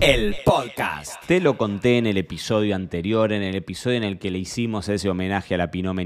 el podcast. Te lo conté en el episodio anterior, en el episodio en el que le hicimos ese homenaje a la Pinot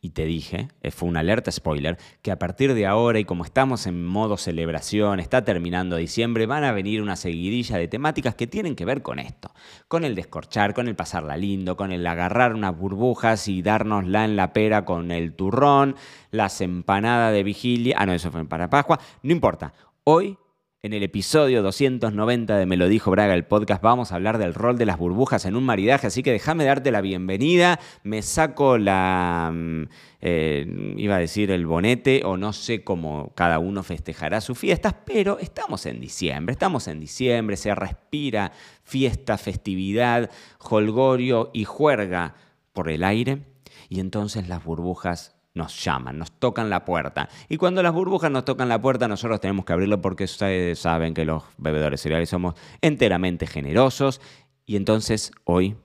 y te dije, eh, fue una alerta spoiler, que a partir de ahora y como estamos en modo celebración, está terminando diciembre, van a venir una seguidilla de temáticas que tienen que ver con esto, con el descorchar, con el pasarla lindo, con el agarrar unas burbujas y dárnosla en la pera con el turrón, las empanadas de vigilia, ah no, eso fue para Pascua, no importa, hoy en el episodio 290 de Me lo dijo Braga, el podcast, vamos a hablar del rol de las burbujas en un maridaje, así que déjame darte la bienvenida, me saco la, mm, eh, iba a decir el bonete, o no sé cómo cada uno festejará sus fiestas, pero estamos en diciembre, estamos en diciembre, se respira fiesta, festividad, holgorio y juerga por el aire, y entonces las burbujas nos llaman, nos tocan la puerta. Y cuando las burbujas nos tocan la puerta, nosotros tenemos que abrirlo porque ustedes saben que los bebedores cereales somos enteramente generosos. Y entonces hoy,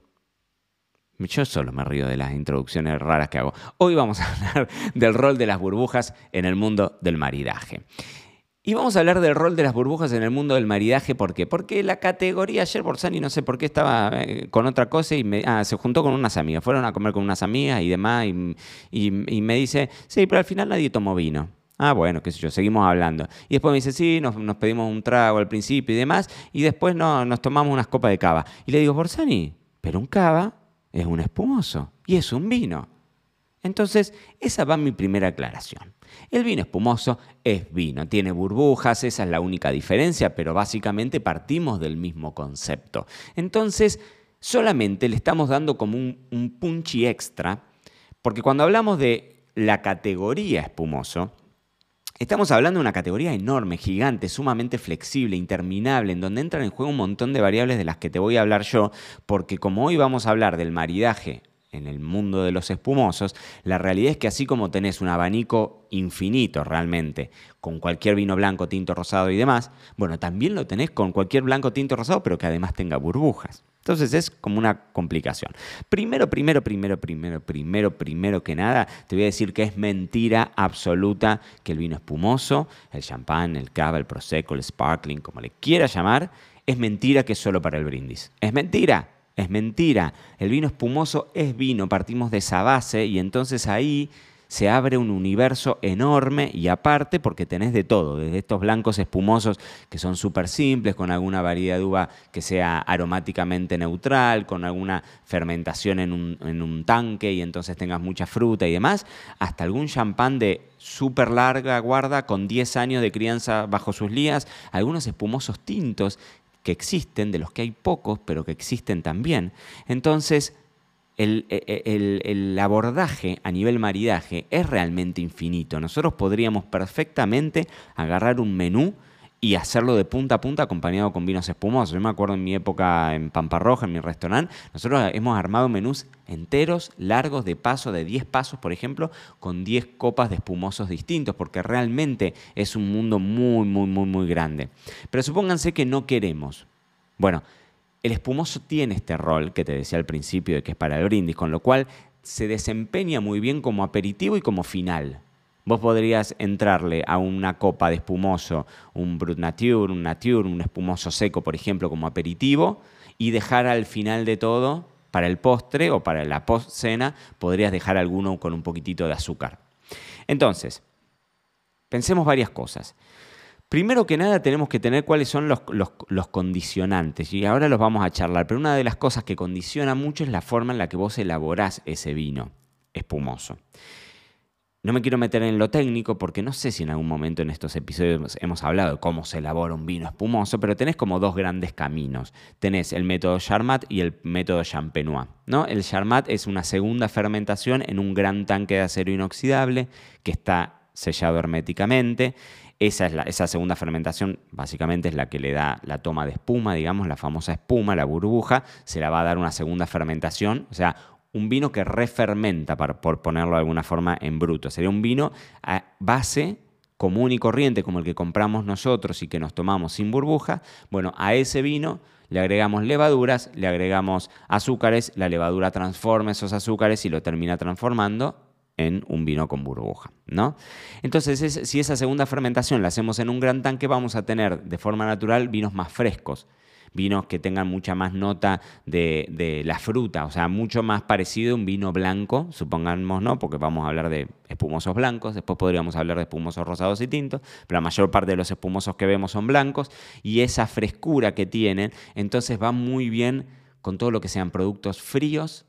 yo solo me río de las introducciones raras que hago. Hoy vamos a hablar del rol de las burbujas en el mundo del maridaje. Y vamos a hablar del rol de las burbujas en el mundo del maridaje. ¿Por qué? Porque la categoría ayer Borsani, no sé por qué, estaba eh, con otra cosa y me, ah, se juntó con unas amigas. Fueron a comer con unas amigas y demás. Y, me dice, sí, pero al final nadie tomó vino. Ah, bueno, qué sé yo, seguimos hablando. Y después me dice, sí, nos, pedimos un trago al principio y demás. Y después no, nos tomamos unas copas de cava. Y le digo, Borsani, pero un cava es un espumoso y es un vino. Entonces, esa va mi primera aclaración. El vino espumoso es vino, tiene burbujas, esa es la única diferencia, pero básicamente partimos del mismo concepto. Entonces, solamente le estamos dando como un, un punchy extra, porque cuando hablamos de la categoría espumoso, Estamos hablando de una categoría enorme, gigante, sumamente flexible, interminable, en donde entran en juego un montón de variables de las que te voy a hablar yo, porque como hoy vamos a hablar del maridaje en el mundo de los espumosos, la realidad es que así como tenés un abanico infinito realmente, con cualquier vino blanco, tinto, rosado y demás, bueno, también lo tenés con cualquier blanco, tinto, rosado, pero que además tenga burbujas. Entonces es como una complicación. Primero, primero, primero, primero, primero, primero que nada, te voy a decir que es mentira absoluta que el vino espumoso, el champán, el cava, el prosecco, el sparkling, como le quieras llamar, es mentira que es solo para el brindis. Es mentira. Es mentira. El vino espumoso es vino, partimos de esa base y entonces ahí se abre un universo enorme y aparte porque tenés de todo, desde estos blancos espumosos que son súper simples, con alguna variedad de uva que sea aromáticamente neutral, con alguna fermentación en un, tanque y entonces tengas mucha fruta y demás, hasta algún champán de súper larga guarda con 10 años de crianza bajo sus lías, algunos espumosos tintos que existen, de los que hay pocos, pero que existen también. Entonces, el, e, e, el, abordaje a nivel maridaje es realmente infinito. Nosotros podríamos perfectamente agarrar un menú y hacerlo de punta a punta acompañado con vinos espumosos. Yo me acuerdo en mi época en Pampa Roja, en mi restaurante, nosotros hemos armado menús enteros, largos, de paso, de 10 pasos, por ejemplo, con 10 copas de espumosos distintos, porque realmente es un mundo muy, muy, muy, muy grande. Pero supónganse que no queremos. Bueno, el espumoso tiene este rol que te decía al principio de que es para el brindis, con lo cual se desempeña muy bien como aperitivo y como final. Vos podrías entrarle a una copa de espumoso, un Brut Nature, un Nature, un espumoso seco, por ejemplo, como aperitivo, y dejar al final de todo, para el postre o para la post-cena, podrías dejar alguno con un poquitito de azúcar. Entonces, pensemos varias cosas. Primero que nada tenemos que tener cuáles son los, los, condicionantes y ahora los vamos a charlar, pero una de las cosas que condiciona mucho es la forma en la que vos elaborás ese vino espumoso. No me quiero meter en lo técnico porque no sé si en algún momento en estos episodios hemos hablado de cómo se elabora un vino espumoso, pero tenés como dos grandes caminos. Tenés el método Charmat y el método Champenois. ¿no? El Charmat es una segunda fermentación en un gran tanque de acero inoxidable que está sellado herméticamente. Esa, es la, esa segunda fermentación básicamente es la que le da la toma de espuma, digamos, la famosa espuma, la burbuja, se la va a dar una segunda fermentación, o sea, un vino que refermenta, por ponerlo de alguna forma en bruto. Sería un vino a base común y corriente como el que compramos nosotros y que nos tomamos sin burbuja, bueno, a ese vino le agregamos levaduras, le agregamos azúcares, la levadura transforma esos azúcares y lo termina transformando en un vino con burbuja, ¿no? Entonces, si esa segunda fermentación la hacemos en un gran tanque, vamos a tener de forma natural vinos más frescos, vinos que tengan mucha más nota de, la fruta, o sea, mucho más parecido a un vino blanco, supongamos, ¿no? Porque vamos a hablar de espumosos blancos, después podríamos hablar de espumosos rosados y tintos, pero la mayor parte de los espumosos que vemos son blancos y esa frescura que tienen, entonces va muy bien con todo lo que sean productos fríos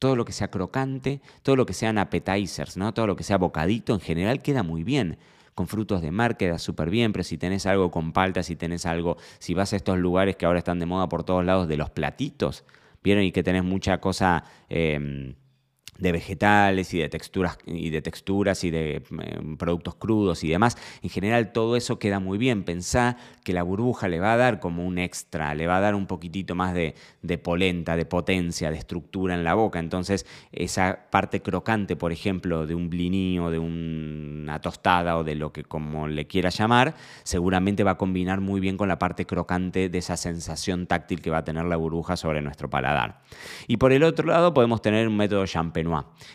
todo lo que sea crocante, todo lo que sean appetizers, ¿no? todo lo que sea bocadito, en general queda muy bien con frutos de mar queda súper bien, pero si tenés algo con palta, si tenés algo, si vas a estos lugares que ahora están de moda por todos lados de los platitos, vieron y que tenés mucha cosa... Em, de vegetales y de texturas y de texturas y de em, productos crudos y demás. En general todo eso queda muy bien. Pensá que la burbuja le va a dar como un extra, le va a dar un poquitito más de, polenta, de potencia, de estructura en la boca. Entonces esa parte crocante, por ejemplo, de un bliní o de una tostada o de lo que como le quiera llamar, seguramente va a combinar muy bien con la parte crocante de esa sensación táctil que va a tener la burbuja sobre nuestro paladar. Y por el otro lado podemos tener un método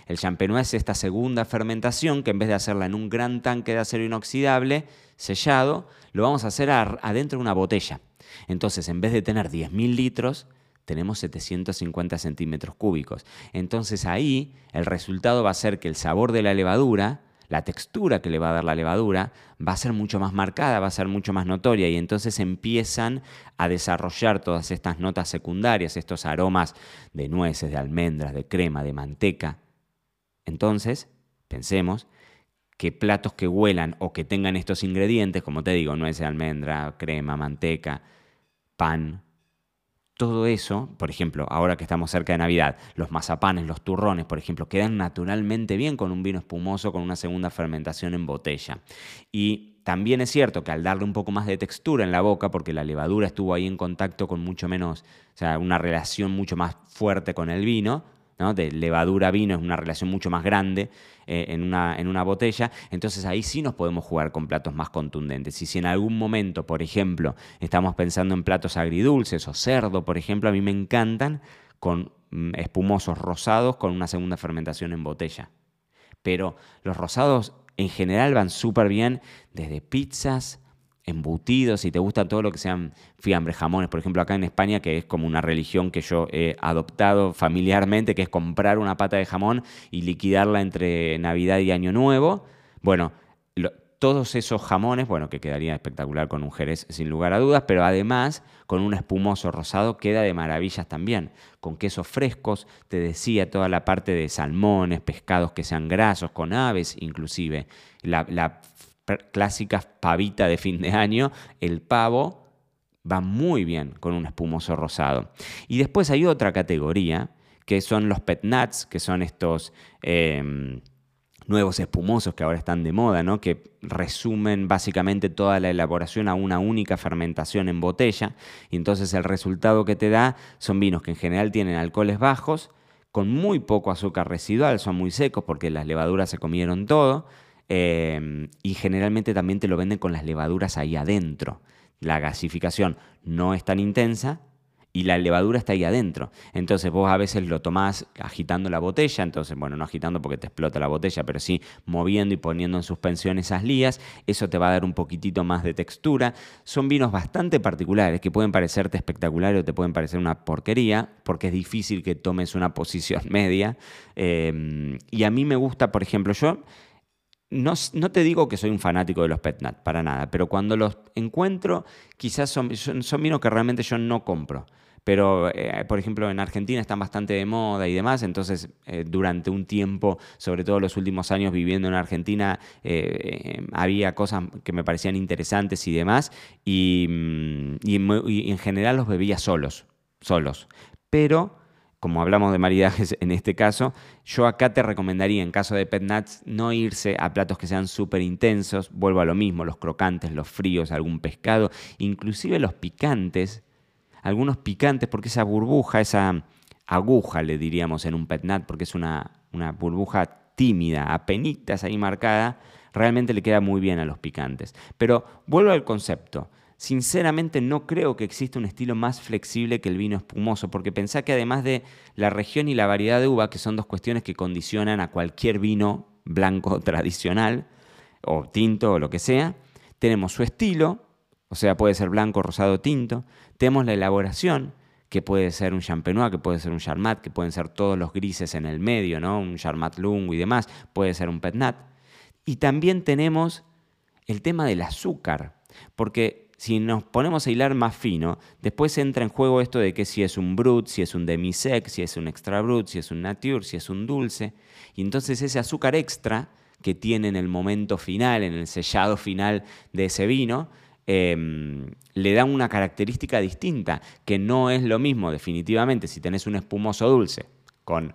el champenois es esta segunda fermentación que en vez de hacerla en un gran tanque de acero inoxidable sellado, lo vamos a hacer adentro de una botella. Entonces, en vez de tener 10.000 litros, tenemos 750 centímetros cúbicos. Entonces ahí el resultado va a ser que el sabor de la levadura la textura que le va a dar la levadura va a ser mucho más marcada, va a ser mucho más notoria y entonces empiezan a desarrollar todas estas notas secundarias, estos aromas de nueces, de almendras, de crema, de manteca. Entonces, pensemos que platos que huelan o que tengan estos ingredientes, como te digo, nueces, almendra, crema, manteca, pan, todo eso, por ejemplo, ahora que estamos cerca de Navidad, los mazapanes, los turrones, por ejemplo, quedan naturalmente bien con un vino espumoso, con una segunda fermentación en botella. Y también es cierto que al darle un poco más de textura en la boca, porque la levadura estuvo ahí en contacto con mucho menos, o sea, una relación mucho más fuerte con el vino, de levadura vino es una relación mucho más grande eh, en, una, en una botella, entonces ahí sí nos podemos jugar con platos más contundentes. Y si en algún momento, por ejemplo, estamos pensando en platos agridulces o cerdo, por ejemplo, a mí me encantan con mm, espumosos rosados con una segunda fermentación en botella. Pero los rosados en general van súper bien desde pizzas, embutidos, si te gusta todo lo que sean fiambres, jamones, por ejemplo, acá en España, que es como una religión que yo he adoptado familiarmente, que es comprar una pata de jamón y liquidarla entre Navidad y Año Nuevo. Bueno, todos esos jamones, bueno, que quedaría espectacular con un jerez sin lugar a dudas, pero además con un espumoso rosado queda de maravillas también. Con quesos frescos, te decía, toda la parte de salmones, pescados que sean grasos, con aves inclusive. La, clásicas pavita de fin de año, el pavo va muy bien con un espumoso rosado. Y después hay otra categoría, que son los pet nuts, que son estos em, nuevos espumosos que ahora están de moda, ¿no? que resumen básicamente toda la elaboración a una única fermentación en botella. Y entonces el resultado que te da son vinos que en general tienen alcoholes bajos, con muy poco azúcar residual, son muy secos porque las levaduras se comieron todo Em, y generalmente también te lo venden con las levaduras ahí adentro. La gasificación no es tan intensa y la levadura está ahí adentro. Entonces vos a veces lo tomás agitando la botella, entonces, bueno, no agitando porque te explota la botella, pero sí moviendo y poniendo en suspensión esas lías, eso te va a dar un poquitito más de textura. Son vinos bastante particulares que pueden parecerte espectaculares o te pueden parecer una porquería, porque es difícil que tomes una posición media. Em, y a mí me gusta, por ejemplo, yo no, te digo que soy un fanático de los petnat, para nada, pero cuando los encuentro, quizás son, son, vinos que realmente yo no compro. Pero, eh, por ejemplo, en Argentina están bastante de moda y demás, entonces eh, durante un tiempo, sobre todo los últimos años viviendo en Argentina, eh, había cosas que me parecían interesantes y demás, y, mm, y en general los bebía solos, solos. Pero como hablamos de maridajes en este caso, yo acá te recomendaría en caso de pet nuts no irse a platos que sean súper intensos, vuelvo a lo mismo, los crocantes, los fríos, algún pescado, inclusive los picantes, algunos picantes porque esa burbuja, esa aguja le diríamos en un pet nut, porque es una, una burbuja tímida, apenitas ahí marcada, Realmente le queda muy bien a los picantes. Pero vuelvo al concepto. Sinceramente no creo que exista un estilo más flexible que el vino espumoso, porque pensá que además de la región y la variedad de uva, que son dos cuestiones que condicionan a cualquier vino blanco tradicional, o tinto, o lo que sea, tenemos su estilo, o sea, puede ser blanco, rosado, tinto, tenemos la elaboración, que puede ser un champenois, que puede ser un charmat, que pueden ser todos los grises en el medio, ¿no? Un charmat lungo y demás, puede ser un petnat. Y también tenemos el tema del azúcar, porque si nos ponemos a hilar más fino, después entra en juego esto de que si es un brut, si es un demi-sec, si es un extra brut, si es un nature, si es un dulce. Y entonces ese azúcar extra que tiene en el momento final, en el sellado final de ese vino, em, le da una característica distinta, que no es lo mismo definitivamente si tenés un espumoso dulce con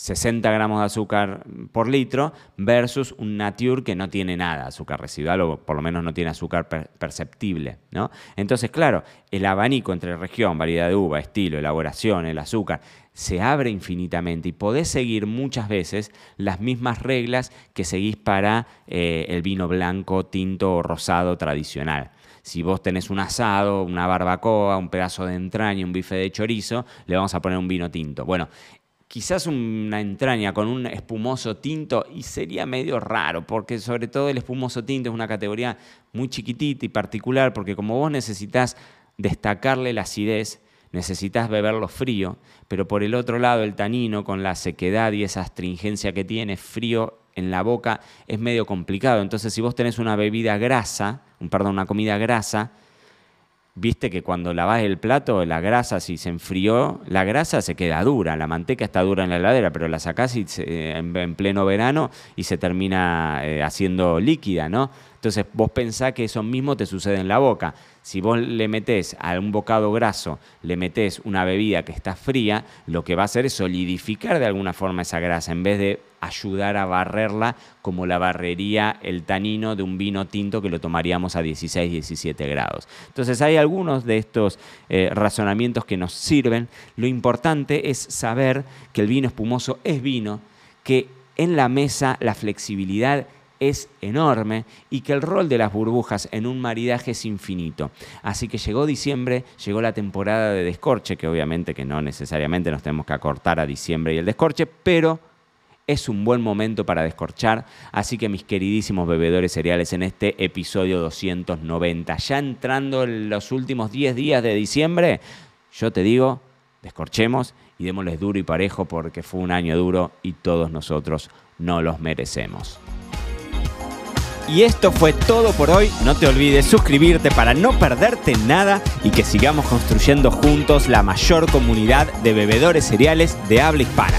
60 gramos de azúcar por litro versus un nature que no tiene nada azúcar residual o por lo menos no tiene azúcar perceptible. ¿no? Entonces, claro, el abanico entre región, variedad de uva, estilo, elaboración, el azúcar, se abre infinitamente y podés seguir muchas veces las mismas reglas que seguís para eh, el vino blanco, tinto o rosado tradicional. Si vos tenés un asado, una barbacoa, un pedazo de entraña, un bife de chorizo, le vamos a poner un vino tinto. Bueno, quizás una entraña con un espumoso tinto y sería medio raro, porque sobre todo el espumoso tinto es una categoría muy chiquitita y particular, porque como vos necesitas destacarle la acidez, necesitas beberlo frío, pero por el otro lado el tanino con la sequedad y esa astringencia que tiene frío en la boca es medio complicado. Entonces si vos tenés una bebida grasa, perdón, una comida grasa, Viste que cuando lavas el plato, la grasa, si se enfrió, la grasa se queda dura, la manteca está dura en la heladera, pero la sacás en, pleno verano y se termina eh, haciendo líquida, ¿no? Entonces vos pensás que eso mismo te sucede en la boca. Si vos le metés a un bocado graso, le metés una bebida que está fría, lo que va a hacer es solidificar de alguna forma esa grasa en vez de ayudar a barrerla como la barrería el tanino de un vino tinto que lo tomaríamos a 16, 17 grados. Entonces hay algunos de estos eh, razonamientos que nos sirven. Lo importante es saber que el vino espumoso es vino, que en la mesa la flexibilidad es enorme y que el rol de las burbujas en un maridaje es infinito. Así que llegó diciembre, llegó la temporada de descorche, que obviamente que no necesariamente nos tenemos que acortar a diciembre y el descorche, pero es un buen momento para descorchar. Así que mis queridísimos bebedores cereales, en este episodio 290, ya entrando en los últimos 10 días de diciembre, yo te digo, descorchemos y démosles duro y parejo porque fue un año duro y todos nosotros no los merecemos. Y esto fue todo por hoy. No te olvides suscribirte para no perderte nada y que sigamos construyendo juntos la mayor comunidad de bebedores cereales de habla hispana.